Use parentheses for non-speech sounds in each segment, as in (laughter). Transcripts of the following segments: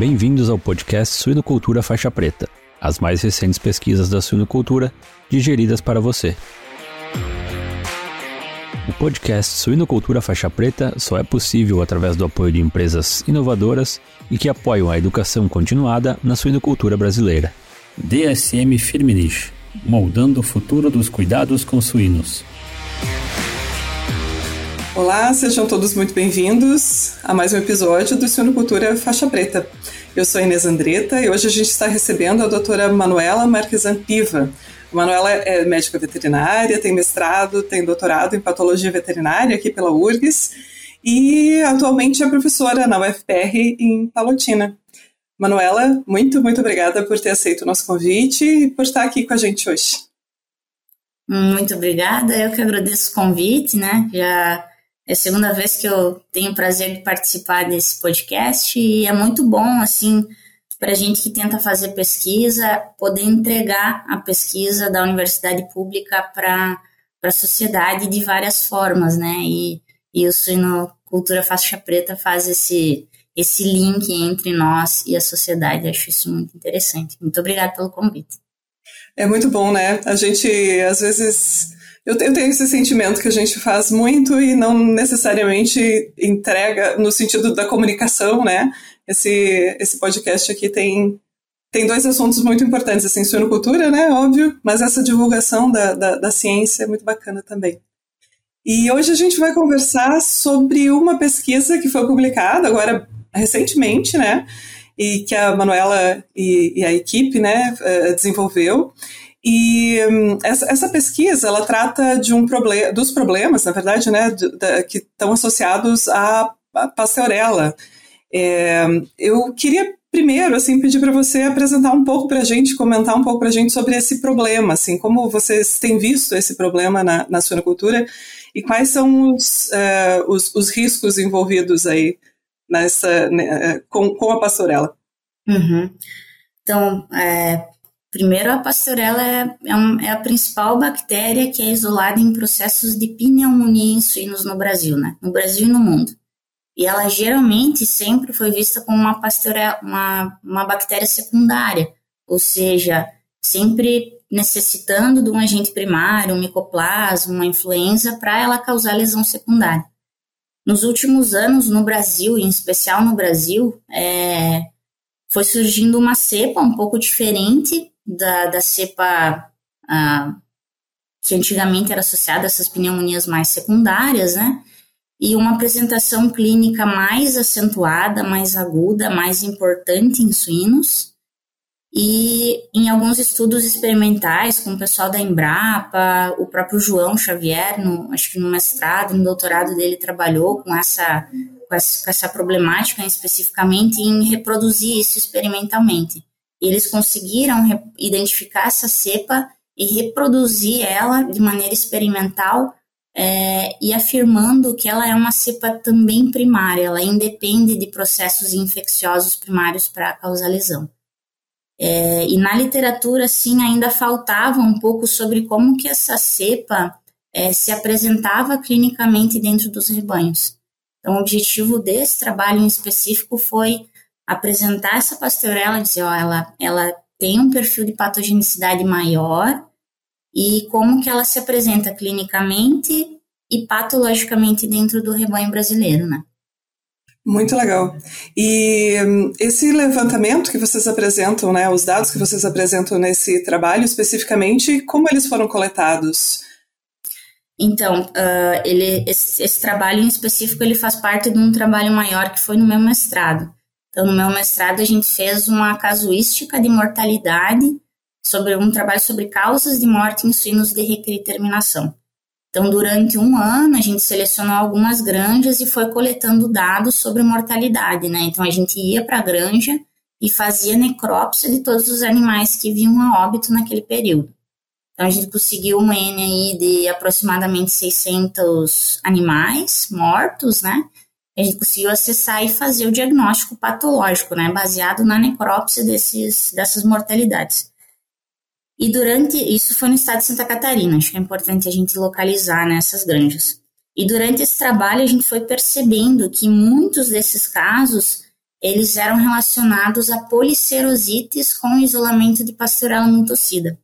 Bem-vindos ao podcast Suinocultura Faixa Preta, as mais recentes pesquisas da suinocultura digeridas para você. O podcast Suinocultura Faixa Preta só é possível através do apoio de empresas inovadoras e que apoiam a educação continuada na suinocultura brasileira. DSM Firmenich, moldando o futuro dos cuidados com suínos. Olá, sejam todos muito bem-vindos a mais um episódio do Suinocultura Faixa Preta. Eu sou Inês Andretta e hoje a gente está recebendo a doutora Manuela Marquesan Piva. A Manuela é médica veterinária, tem mestrado, tem doutorado em patologia veterinária aqui pela URGS e atualmente é professora na UFPR em Palotina. Manuela, muito, muito obrigada por ter aceito o nosso convite e por estar aqui com a gente hoje. Muito obrigada, eu que agradeço o convite, né? Já é a segunda vez que eu tenho o prazer de participar desse podcast e é muito bom, assim, para a gente que tenta fazer pesquisa, poder entregar a pesquisa da universidade pública para a sociedade de várias formas, né? E, e o Suino Cultura Faixa Preta faz esse, esse link entre nós e a sociedade. Acho isso muito interessante. Muito obrigada pelo convite. É muito bom, né? A gente, às vezes eu, tenho esse sentimento que a gente faz muito e não necessariamente entrega no sentido da comunicação, né? Esse, esse podcast aqui tem, tem dois assuntos muito importantes, assim, suinocultura, né, óbvio, mas essa divulgação da, da, da ciência é muito bacana também. E hoje a gente vai conversar sobre uma pesquisa que foi publicada agora recentemente, né, e que a Manuela e, e a equipe, né, eh, desenvolveu, e um, essa, essa, pesquisa ela trata de um problema, dos problemas, na verdade, né, de, de, que estão associados à, à pastorela. É, eu queria primeiro assim pedir para você apresentar um pouco para a gente, comentar um pouco para a gente sobre esse problema, assim, como vocês têm visto esse problema na, na suinocultura e quais são os, uh, os, os, riscos envolvidos aí nessa né, com, com a pastorela. Uhum. Então, é, Primeiro, a pastorela é, é, um, é, a principal bactéria que é isolada em processos de pneumonia em suínos no Brasil, né? No Brasil e no mundo. E ela geralmente sempre foi vista como uma, pastorela, uma, uma bactéria secundária, ou seja, sempre necessitando de um agente primário, um micoplasma, uma influenza, para ela causar lesão secundária. Nos últimos anos, no Brasil, em especial no Brasil, é, foi surgindo uma cepa um pouco diferente da, da cepa ah, que antigamente era associada a essas pneumonias mais secundárias, né? E uma apresentação clínica mais acentuada, mais aguda, mais importante em suínos. E em alguns estudos experimentais com o pessoal da Embrapa, o próprio João Xavier, no, acho que no mestrado, no doutorado dele, trabalhou com essa, com essa, com essa problemática especificamente em reproduzir isso experimentalmente. Eles conseguiram identificar essa cepa e reproduzir ela de maneira experimental é, e afirmando que ela é uma cepa também primária, ela independe de processos infecciosos primários para causar lesão. É, e na literatura, sim, ainda faltava um pouco sobre como que essa cepa é, se apresentava clinicamente dentro dos rebanhos. Então, o objetivo desse trabalho em específico foi apresentar essa pastorela, dizer, ó, ela, ela tem um perfil de patogenicidade maior e como que ela se apresenta clinicamente e patologicamente dentro do rebanho brasileiro, né? Muito legal. E um, esse levantamento que vocês apresentam, né, os dados que vocês apresentam nesse trabalho especificamente, como eles foram coletados? Então, uh, ele, esse, esse, trabalho em específico ele faz parte de um trabalho maior que foi no meu mestrado. Então, no meu mestrado, a gente fez uma casuística de mortalidade sobre um trabalho sobre causas de morte em suínos de recriterminação. Então, durante um ano, a gente selecionou algumas granjas e foi coletando dados sobre mortalidade, né? Então, a gente ia para a granja e fazia necrópsia de todos os animais que vinham a óbito naquele período. Então, a gente conseguiu um N aí de aproximadamente 600 animais mortos, né? a gente conseguiu acessar e fazer o diagnóstico patológico, né, baseado na necrópsia desses, dessas mortalidades. E durante, isso foi no estado de Santa Catarina, acho que é importante a gente localizar nessas né, granjas. E durante esse trabalho a gente foi percebendo que muitos desses casos eles eram relacionados a policerosites com isolamento de Pastorella montocida.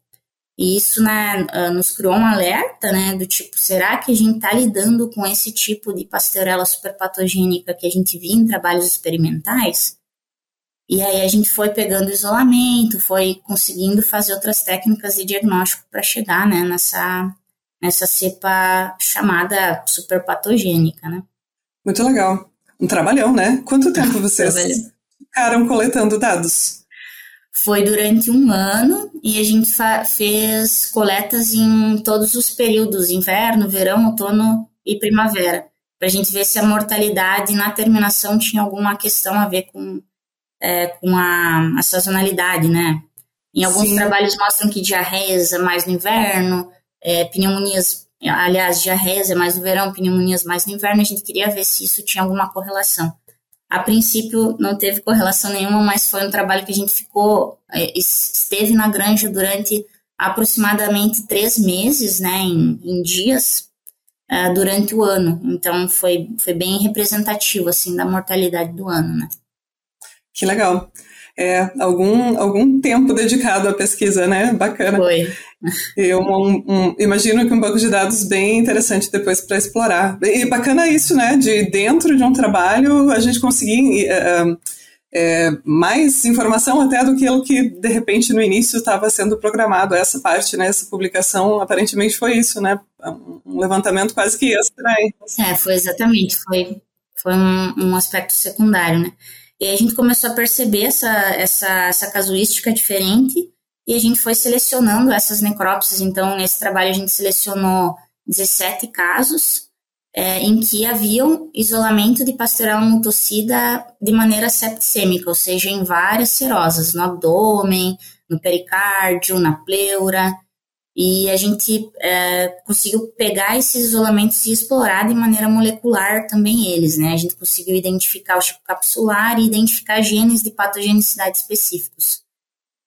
E isso né, ah, nos criou um alerta, né, do tipo, será que a gente está lidando com esse tipo de pastorela superpatogênica que a gente via em trabalhos experimentais? E aí a gente foi pegando isolamento, foi conseguindo fazer outras técnicas de diagnóstico para chegar, né, nessa, nessa cepa chamada superpatogênica, né. Muito legal. Um trabalhão, né? Quanto tempo (laughs) vocês ficaram coletando dados? Foi durante um ano e a gente fez coletas em todos os períodos, inverno, verão, outono e primavera, para a gente ver se a mortalidade na terminação tinha alguma questão a ver com, é, com a, a, sazonalidade, né? Em alguns Sim. trabalhos mostram que diarreias é mais no inverno, é, pneumonias, aliás, diarreias é mais no verão, pneumonias mais no inverno, a gente queria ver se isso tinha alguma correlação. A princípio não teve correlação nenhuma, mas foi um trabalho que a gente ficou, é, esteve na granja durante aproximadamente três meses, né, em, em dias, uh, durante o ano. Então foi, foi bem representativo, assim, da mortalidade do ano, né. Que legal. É, algum, algum tempo dedicado à pesquisa, né? Bacana. Foi. Eu um, um, imagino que um banco de dados bem interessante depois para explorar. E bacana isso, né? De dentro de um trabalho a gente conseguir é, é, mais informação até do que o que de repente no início estava sendo programado. Essa parte, né? Essa publicação aparentemente foi isso, né? Um levantamento quase que extra. É, foi exatamente. Foi, foi um, um aspecto secundário, né? E a gente começou a perceber essa, essa, essa casuística diferente e a gente foi selecionando essas necrópsias. Então, nesse trabalho, a gente selecionou 17 casos é, em que haviam isolamento de pasteurela mutocida de maneira septicêmica, ou seja, em várias serosas, no abdômen, no pericárdio, na pleura. E a gente é, conseguiu pegar esses isolamentos e explorar de maneira molecular também eles, né? A gente conseguiu identificar o tipo capsular e identificar genes de patogenicidade específicos.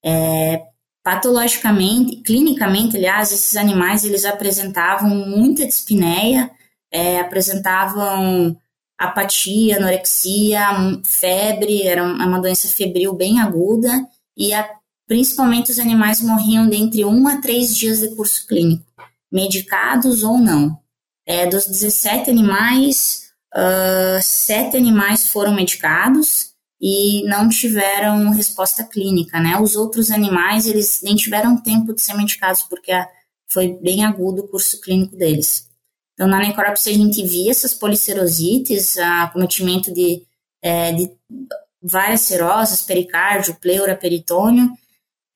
É, patologicamente, clinicamente, aliás, esses animais eles apresentavam muita dispneia, é, apresentavam apatia, anorexia, febre, era uma doença febril bem aguda e a, principalmente os animais morriam de entre um a três dias de curso clínico, medicados ou não. É, dos 17 animais, uh, sete animais foram medicados e não tiveram resposta clínica, né? Os outros animais, eles nem tiveram tempo de ser medicados porque foi bem agudo o curso clínico deles. Então, na necrópsia, a gente via essas policerosites, acometimento de, é, de várias serosas, pericárdio, pleura, peritônio,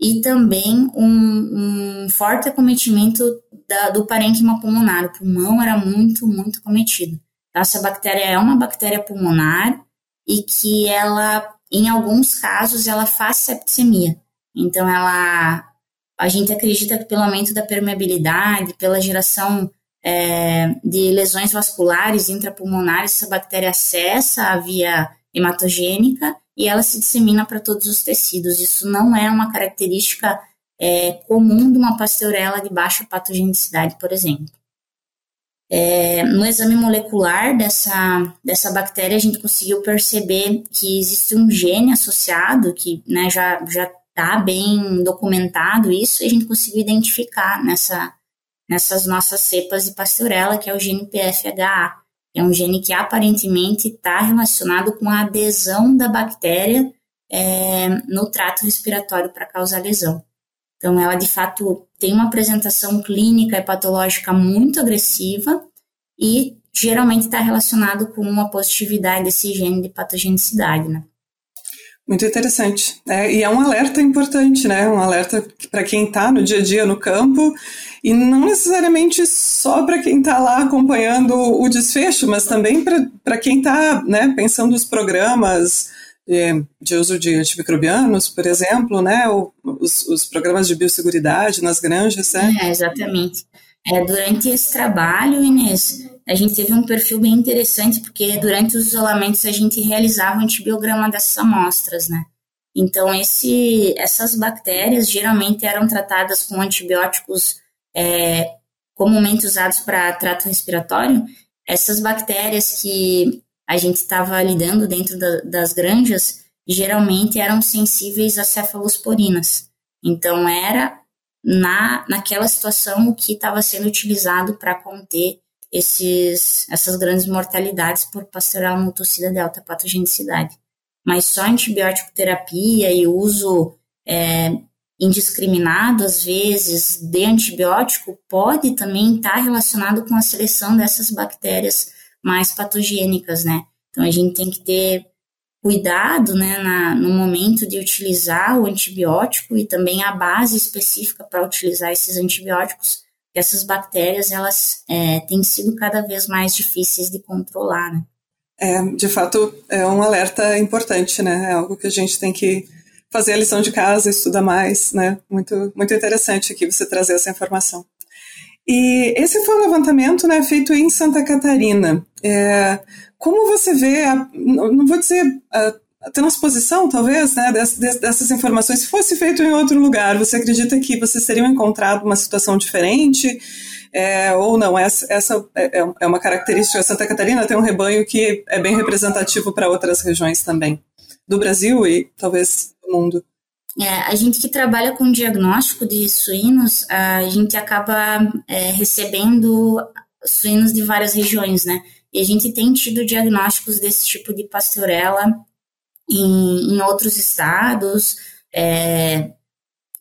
e também um, um forte acometimento da, do parênquima pulmonar. O pulmão era muito, muito cometido. Essa bactéria é uma bactéria pulmonar, e que ela, em alguns casos, ela faz septicemia. Então, ela, a gente acredita que pelo aumento da permeabilidade, pela geração é, de lesões vasculares intrapulmonares, essa bactéria acessa a via hematogênica e ela se dissemina para todos os tecidos. Isso não é uma característica é, comum de uma pasteurela de baixa patogenicidade, por exemplo. É, no exame molecular dessa, dessa bactéria, a gente conseguiu perceber que existe um gene associado, que né, já está bem documentado isso, e a gente conseguiu identificar nessa, nessas nossas cepas de pastorela, que é o gene PFHA. É um gene que aparentemente está relacionado com a adesão da bactéria é, no trato respiratório para causar lesão. Então, ela de fato tem uma apresentação clínica e patológica muito agressiva e geralmente está relacionado com uma positividade desse gene de patogenicidade, né? Muito interessante. É, e é um alerta importante, né? Um alerta para quem está no dia a dia no campo e não necessariamente só para quem está lá acompanhando o desfecho, mas também para quem está né, pensando os programas de, de, uso de antimicrobianos, por exemplo, né, os, os programas de biosseguridade nas granjas, né? É, exatamente. É, durante esse trabalho, Inês, a gente teve um perfil bem interessante, porque durante os isolamentos a gente realizava o antibiograma dessas amostras, né? Então, esse, essas bactérias geralmente eram tratadas com antibióticos é, comumente usados para trato respiratório. Essas bactérias que a gente estava lidando dentro da, das granjas, geralmente eram sensíveis a cefalosporinas. Então, era na, naquela situação o que estava sendo utilizado para conter esses, essas grandes mortalidades por pasteurela multocida de alta patogenicidade. Mas só antibiótico terapia e uso é, indiscriminado, às vezes, de antibiótico, pode também estar relacionado com a seleção dessas bactérias mais patogênicas, né? Então, a gente tem que ter cuidado, né, na, no momento de utilizar o antibiótico e também a base específica para utilizar esses antibióticos, essas bactérias, elas é, têm sido cada vez mais difíceis de controlar, né? É, de fato, é um alerta importante, né? É algo que a gente tem que fazer a lição de casa, estudar mais, né? Muito, muito interessante aqui você trazer essa informação. E esse foi um levantamento né, feito em Santa Catarina. É, como você vê, a, não vou dizer a, a transposição, talvez, né, dessas, dessas informações, se fosse feito em outro lugar, você acredita que vocês teriam encontrado uma situação diferente? É, ou não, essa, essa é, é, é uma característica. Santa Catarina tem um rebanho que é bem representativo para outras regiões também, do Brasil e talvez do mundo. É, a gente que trabalha com diagnóstico de suínos, a gente acaba é, recebendo suínos de várias regiões, né? E a gente tem tido diagnósticos desse tipo de pastorela em, em outros estados, é,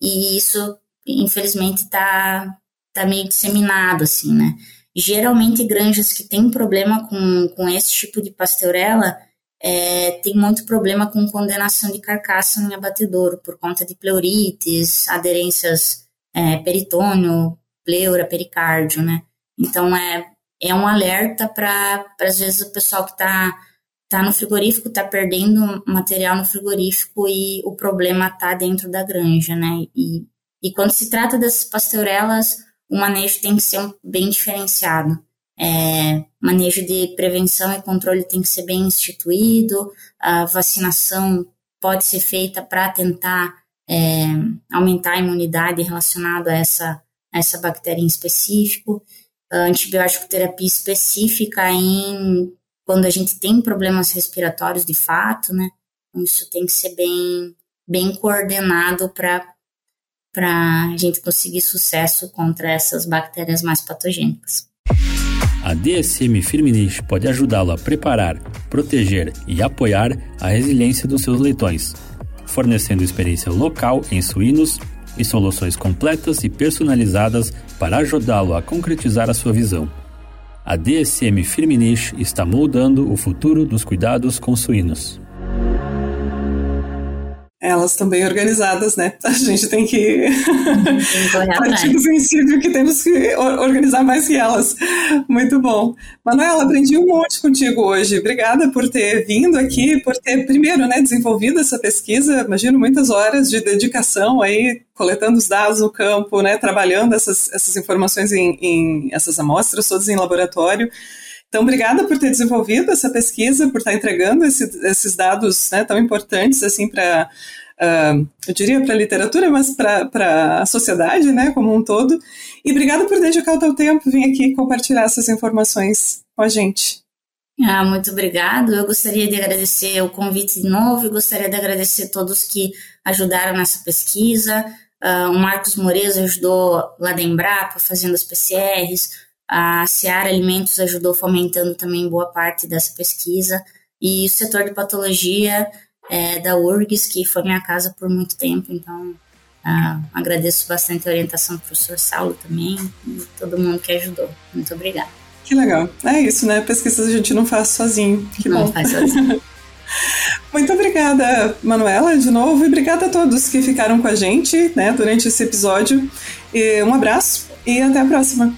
e isso, infelizmente, está tá meio disseminado, assim, né? Geralmente, granjas que têm problema com, com esse tipo de pastorela é, tem muito problema com condenação de carcaça em abatedouro por conta de pleurites, aderências é, peritônio, pleura, pericárdio, né? Então é, é um alerta para às vezes o pessoal que está tá no frigorífico está perdendo material no frigorífico e o problema está dentro da granja, né? E, e quando se trata dessas pasteurelas, o manejo tem que ser um, bem diferenciado. É, manejo de prevenção e controle tem que ser bem instituído, a vacinação pode ser feita para tentar é, aumentar a imunidade relacionada a essa, a essa bactéria em específico, antibiótico terapia específica em quando a gente tem problemas respiratórios de fato, né? Então, isso tem que ser bem, bem coordenado para a gente conseguir sucesso contra essas bactérias mais patogênicas. A DSM Firmenich pode ajudá-lo a preparar, proteger e apoiar a resiliência dos seus leitões, fornecendo experiência local em suínos e soluções completas e personalizadas para ajudá-lo a concretizar a sua visão. A DSM Firmenich está moldando o futuro dos cuidados com suínos elas estão bem organizadas, né? A gente tem que. Artigo sensível que temos que organizar mais que elas. Muito bom. Manuela, aprendi um monte contigo hoje. Obrigada por ter vindo aqui, por ter, primeiro, né, desenvolvido essa pesquisa. Imagino muitas horas de dedicação aí, coletando os dados no campo, né, trabalhando essas, essas informações em, em essas amostras todas em laboratório. Então, obrigada por ter desenvolvido essa pesquisa, por estar entregando esse, esses dados né, tão importantes assim para, uh, eu diria para a literatura, mas para a sociedade né, como um todo. E obrigada por dedicar o teu tempo, vir aqui compartilhar essas informações com a gente. Ah, muito obrigado. Eu gostaria de agradecer o convite de novo e gostaria de agradecer todos que ajudaram nessa pesquisa. Uh, o Marcos Moreira ajudou lá da Embrapa fazendo as PCRs, a Seara Alimentos ajudou fomentando também boa parte dessa pesquisa. E o setor de patologia é, da URGS, que foi minha casa por muito tempo, então uh, agradeço bastante a orientação do professor Saulo também e todo mundo que ajudou. Muito obrigada. Que legal. É isso, né? Pesquisas a gente não faz sozinho. Que não bom. faz sozinho. (laughs) Muito obrigada, Manuela, de novo, e obrigada a todos que ficaram com a gente né, durante esse episódio. E um abraço e até a próxima.